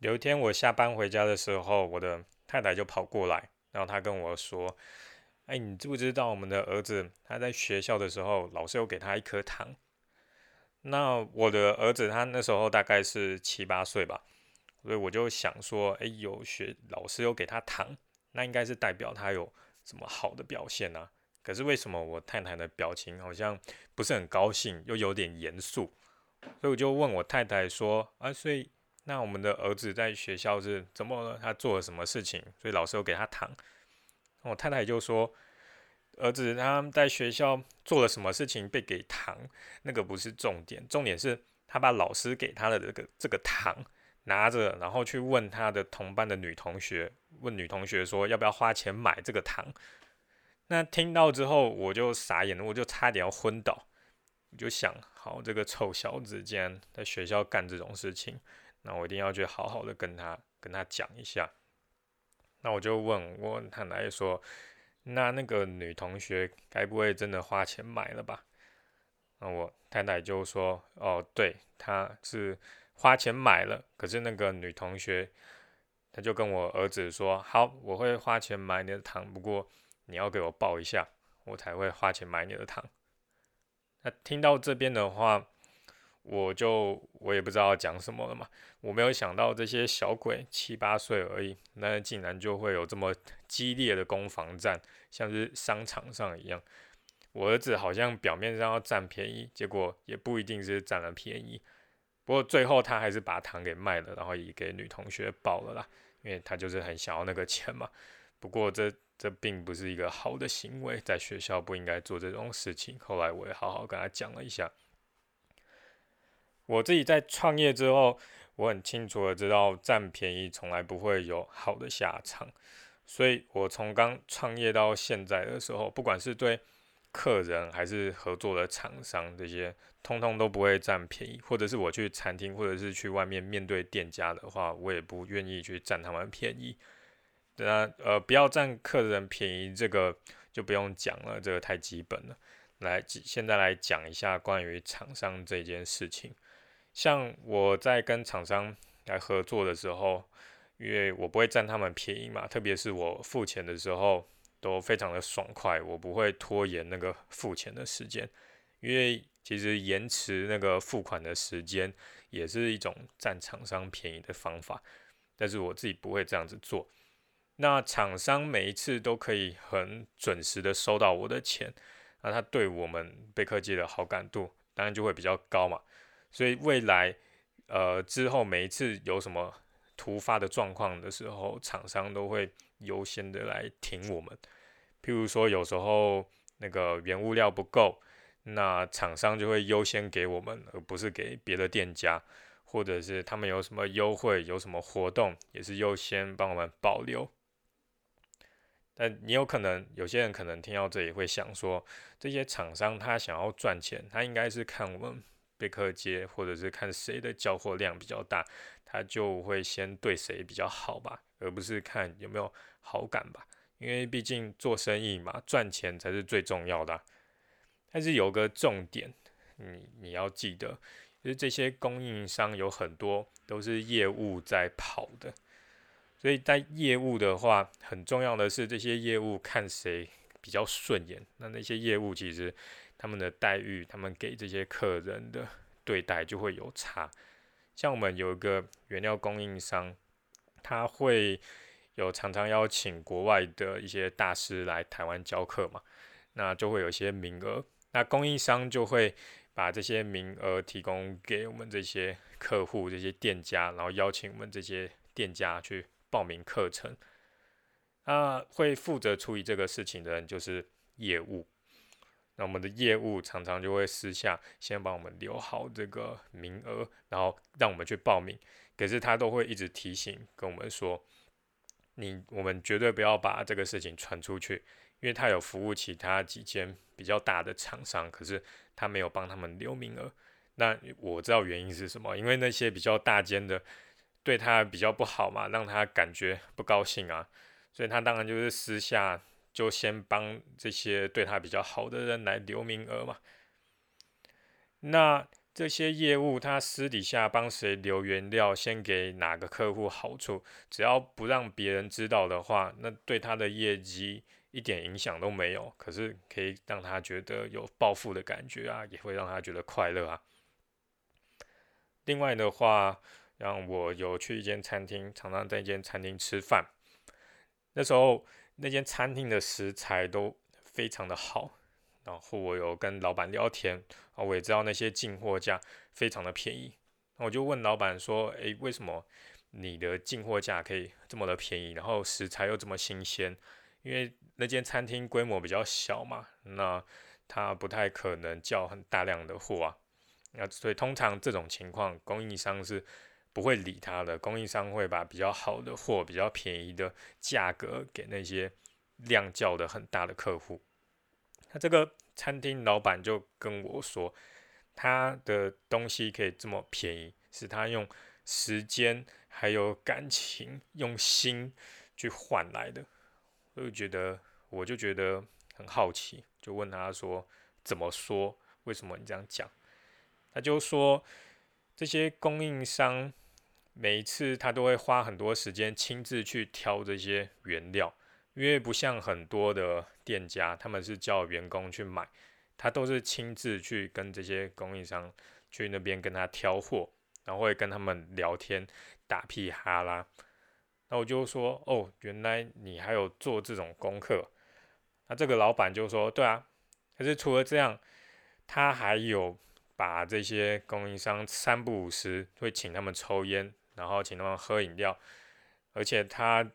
有一天我下班回家的时候，我的太太就跑过来，然后她跟我说：“哎，你知不知道我们的儿子他在学校的时候，老师有给他一颗糖？那我的儿子他那时候大概是七八岁吧，所以我就想说，哎，有学老师有给他糖，那应该是代表他有什么好的表现呢？可是为什么我太太的表情好像不是很高兴，又有点严肃？所以我就问我太太说：啊，所以。”那我们的儿子在学校是怎么了？他做了什么事情？所以老师有给他糖。我太太就说：“儿子他在学校做了什么事情被给糖？那个不是重点，重点是他把老师给他的这个这个糖拿着，然后去问他的同班的女同学，问女同学说要不要花钱买这个糖。那听到之后我就傻眼了，我就差点要昏倒。我就想，好，这个臭小子竟然在学校干这种事情。那我一定要去好好的跟他跟他讲一下。那我就问我太太说：“那那个女同学该不会真的花钱买了吧？”那我太太就说：“哦，对，她是花钱买了。可是那个女同学，她就跟我儿子说：‘好，我会花钱买你的糖，不过你要给我报一下，我才会花钱买你的糖。’那听到这边的话。”我就我也不知道讲什么了嘛，我没有想到这些小鬼七八岁而已，那竟然就会有这么激烈的攻防战，像是商场上一样。我儿子好像表面上要占便宜，结果也不一定是占了便宜。不过最后他还是把糖给卖了，然后也给女同学报了啦，因为他就是很想要那个钱嘛。不过这这并不是一个好的行为，在学校不应该做这种事情。后来我也好好跟他讲了一下。我自己在创业之后，我很清楚的知道占便宜从来不会有好的下场，所以我从刚创业到现在的时候，不管是对客人还是合作的厂商，这些通通都不会占便宜，或者是我去餐厅或者是去外面面对店家的话，我也不愿意去占他们便宜。那呃，不要占客人便宜，这个就不用讲了，这个太基本了。来，现在来讲一下关于厂商这件事情。像我在跟厂商来合作的时候，因为我不会占他们便宜嘛，特别是我付钱的时候都非常的爽快，我不会拖延那个付钱的时间，因为其实延迟那个付款的时间也是一种占厂商便宜的方法，但是我自己不会这样子做。那厂商每一次都可以很准时的收到我的钱，那他对我们贝科技的好感度当然就会比较高嘛。所以未来，呃，之后每一次有什么突发的状况的时候，厂商都会优先的来挺我们。譬如说，有时候那个原物料不够，那厂商就会优先给我们，而不是给别的店家，或者是他们有什么优惠、有什么活动，也是优先帮我们保留。但你有可能，有些人可能听到这里会想说，这些厂商他想要赚钱，他应该是看我们。贝克街，或者是看谁的交货量比较大，他就会先对谁比较好吧，而不是看有没有好感吧。因为毕竟做生意嘛，赚钱才是最重要的。但是有个重点，你你要记得，就是这些供应商有很多都是业务在跑的，所以在业务的话，很重要的是这些业务看谁比较顺眼，那那些业务其实。他们的待遇，他们给这些客人的对待就会有差。像我们有一个原料供应商，他会有常常邀请国外的一些大师来台湾教课嘛，那就会有一些名额，那供应商就会把这些名额提供给我们这些客户、这些店家，然后邀请我们这些店家去报名课程。那会负责处理这个事情的人就是业务。那我们的业务常常就会私下先帮我们留好这个名额，然后让我们去报名。可是他都会一直提醒跟我们说，你我们绝对不要把这个事情传出去，因为他有服务其他几间比较大的厂商，可是他没有帮他们留名额。那我知道原因是什么，因为那些比较大间的对他比较不好嘛，让他感觉不高兴啊，所以他当然就是私下。就先帮这些对他比较好的人来留名额嘛。那这些业务他私底下帮谁留原料，先给哪个客户好处，只要不让别人知道的话，那对他的业绩一点影响都没有。可是可以让他觉得有暴富的感觉啊，也会让他觉得快乐啊。另外的话，让我有去一间餐厅，常常在一间餐厅吃饭。那时候那间餐厅的食材都非常的好。然后我有跟老板聊天啊，我也知道那些进货价非常的便宜，那我就问老板说：“诶，为什么你的进货价可以这么的便宜？然后食材又这么新鲜？因为那间餐厅规模比较小嘛，那他不太可能叫很大量的货啊。那所以通常这种情况，供应商是不会理他的，供应商会把比较好的货、比较便宜的价格给那些量较的很大的客户。”那这个餐厅老板就跟我说，他的东西可以这么便宜，是他用时间还有感情、用心去换来的。我就觉得，我就觉得很好奇，就问他说：“怎么说？为什么你这样讲？”他就说，这些供应商每一次他都会花很多时间亲自去挑这些原料。因为不像很多的店家，他们是叫员工去买，他都是亲自去跟这些供应商去那边跟他挑货，然后会跟他们聊天打屁哈啦。那我就说，哦，原来你还有做这种功课。那这个老板就说，对啊。可是除了这样，他还有把这些供应商三不五时会请他们抽烟，然后请他们喝饮料，而且他。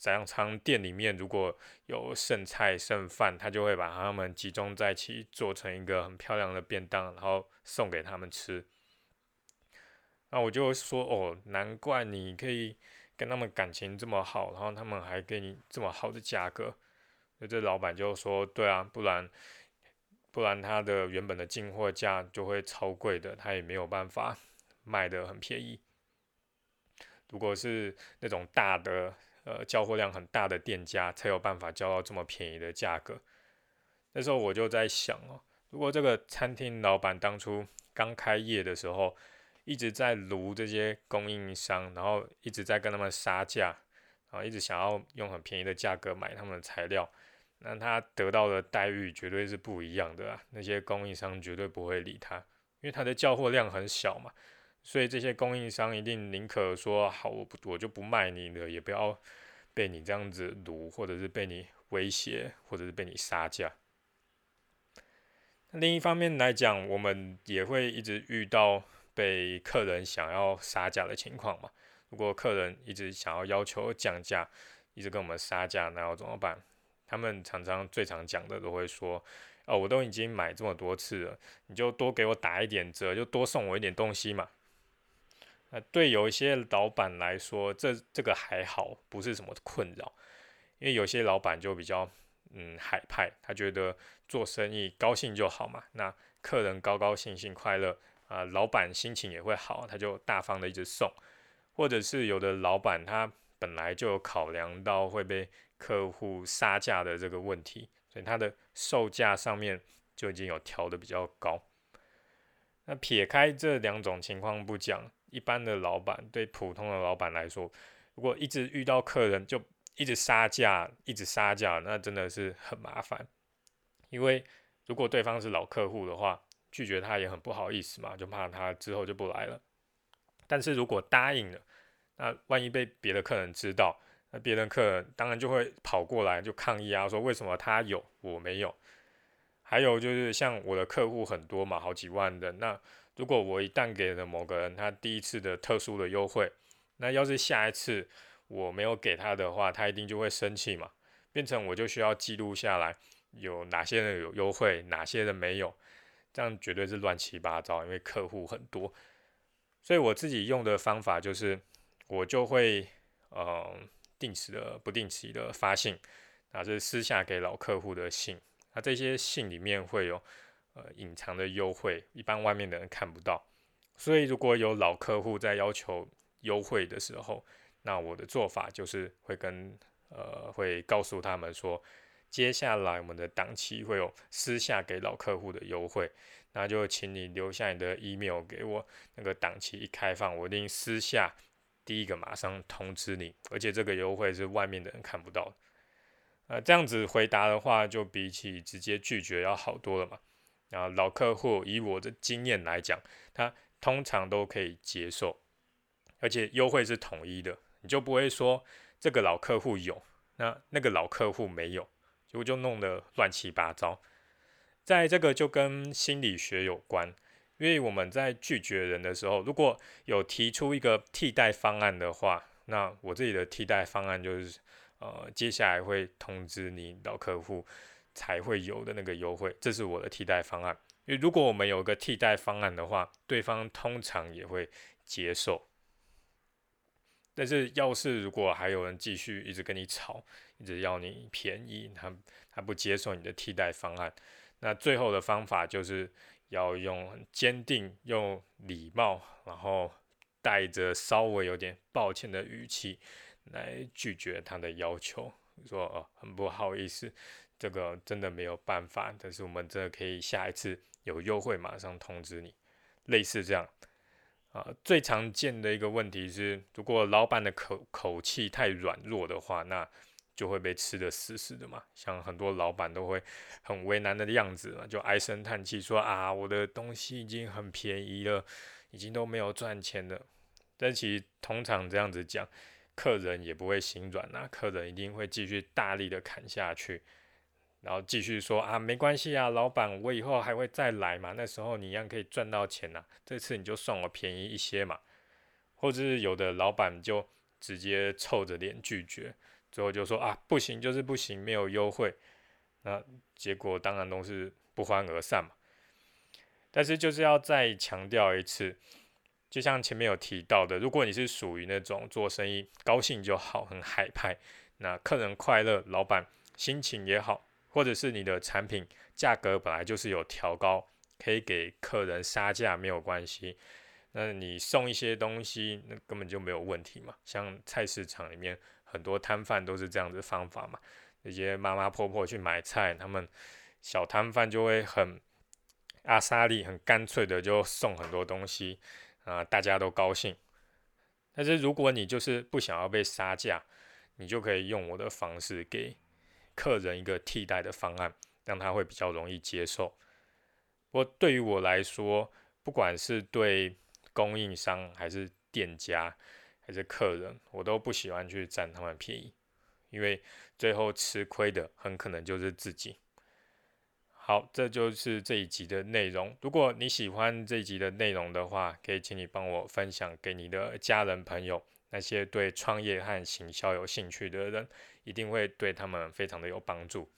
常常店里面如果有剩菜剩饭，他就会把他们集中在一起，做成一个很漂亮的便当，然后送给他们吃。那我就说哦，难怪你可以跟他们感情这么好，然后他们还给你这么好的价格。那这老板就说，对啊，不然不然他的原本的进货价就会超贵的，他也没有办法卖的很便宜。如果是那种大的。呃，交货量很大的店家才有办法交到这么便宜的价格。那时候我就在想哦，如果这个餐厅老板当初刚开业的时候，一直在撸这些供应商，然后一直在跟他们杀价，然后一直想要用很便宜的价格买他们的材料，那他得到的待遇绝对是不一样的啊。那些供应商绝对不会理他，因为他的交货量很小嘛。所以这些供应商一定宁可说好，我不我就不卖你了，也不要被你这样子撸，或者是被你威胁，或者是被你杀价。另一方面来讲，我们也会一直遇到被客人想要杀价的情况嘛。如果客人一直想要要求降价，一直跟我们杀价，那要怎么办？他们常常最常讲的都会说：哦，我都已经买这么多次了，你就多给我打一点折，就多送我一点东西嘛。那对有一些老板来说，这这个还好，不是什么困扰，因为有些老板就比较嗯海派，他觉得做生意高兴就好嘛，那客人高高兴兴快乐啊，老板心情也会好，他就大方的一直送，或者是有的老板他本来就有考量到会被客户杀价的这个问题，所以他的售价上面就已经有调的比较高。那撇开这两种情况不讲。一般的老板对普通的老板来说，如果一直遇到客人就一直杀价，一直杀价，那真的是很麻烦。因为如果对方是老客户的话，拒绝他也很不好意思嘛，就怕他之后就不来了。但是如果答应了，那万一被别的客人知道，那别的客人当然就会跑过来就抗议啊，说为什么他有我没有？还有就是像我的客户很多嘛，好几万的那。如果我一旦给了某个人他第一次的特殊的优惠，那要是下一次我没有给他的话，他一定就会生气嘛，变成我就需要记录下来有哪些人有优惠，哪些人没有，这样绝对是乱七八糟，因为客户很多，所以我自己用的方法就是，我就会嗯定时的、不定期的发信，啊，这是私下给老客户的信，那这些信里面会有。呃，隐藏的优惠，一般外面的人看不到，所以如果有老客户在要求优惠的时候，那我的做法就是会跟呃，会告诉他们说，接下来我们的档期会有私下给老客户的优惠，那就请你留下你的 email 给我，那个档期一开放，我一定私下第一个马上通知你，而且这个优惠是外面的人看不到的。呃，这样子回答的话，就比起直接拒绝要好多了嘛。啊，老客户以我的经验来讲，他通常都可以接受，而且优惠是统一的，你就不会说这个老客户有，那那个老客户没有。结果就弄得乱七八糟，在这个就跟心理学有关，因为我们在拒绝人的时候，如果有提出一个替代方案的话，那我自己的替代方案就是，呃，接下来会通知你老客户才会有的那个优惠，这是我的替代方案。因为如果我们有个替代方案的话，对方通常也会接受。但是要是如果还有人继续一直跟你吵，一直要你便宜，他他不接受你的替代方案，那最后的方法就是要用很坚定、用礼貌，然后带着稍微有点抱歉的语气来拒绝他的要求，说哦很不好意思，这个真的没有办法，但是我们真的可以下一次有优惠马上通知你，类似这样。啊，最常见的一个问题是，如果老板的口口气太软弱的话，那就会被吃的死死的嘛。像很多老板都会很为难的样子嘛，就唉声叹气说啊，我的东西已经很便宜了，已经都没有赚钱了。但其实通常这样子讲，客人也不会心软啊，客人一定会继续大力的砍下去。然后继续说啊，没关系啊，老板，我以后还会再来嘛。那时候你一样可以赚到钱呐。这次你就算我便宜一些嘛。或者是有的老板就直接臭着脸拒绝，最后就说啊，不行就是不行，没有优惠。那结果当然都是不欢而散嘛。但是就是要再强调一次，就像前面有提到的，如果你是属于那种做生意高兴就好，很海派，那客人快乐，老板心情也好。或者是你的产品价格本来就是有调高，可以给客人杀价没有关系。那你送一些东西，那根本就没有问题嘛。像菜市场里面很多摊贩都是这样子方法嘛。那些妈妈婆婆去买菜，他们小摊贩就会很阿莎利、很干脆的就送很多东西啊，大家都高兴。但是如果你就是不想要被杀价，你就可以用我的方式给。客人一个替代的方案，让他会比较容易接受。不过对于我来说，不管是对供应商还是店家还是客人，我都不喜欢去占他们便宜，因为最后吃亏的很可能就是自己。好，这就是这一集的内容。如果你喜欢这一集的内容的话，可以请你帮我分享给你的家人朋友。那些对创业和行销有兴趣的人，一定会对他们非常的有帮助。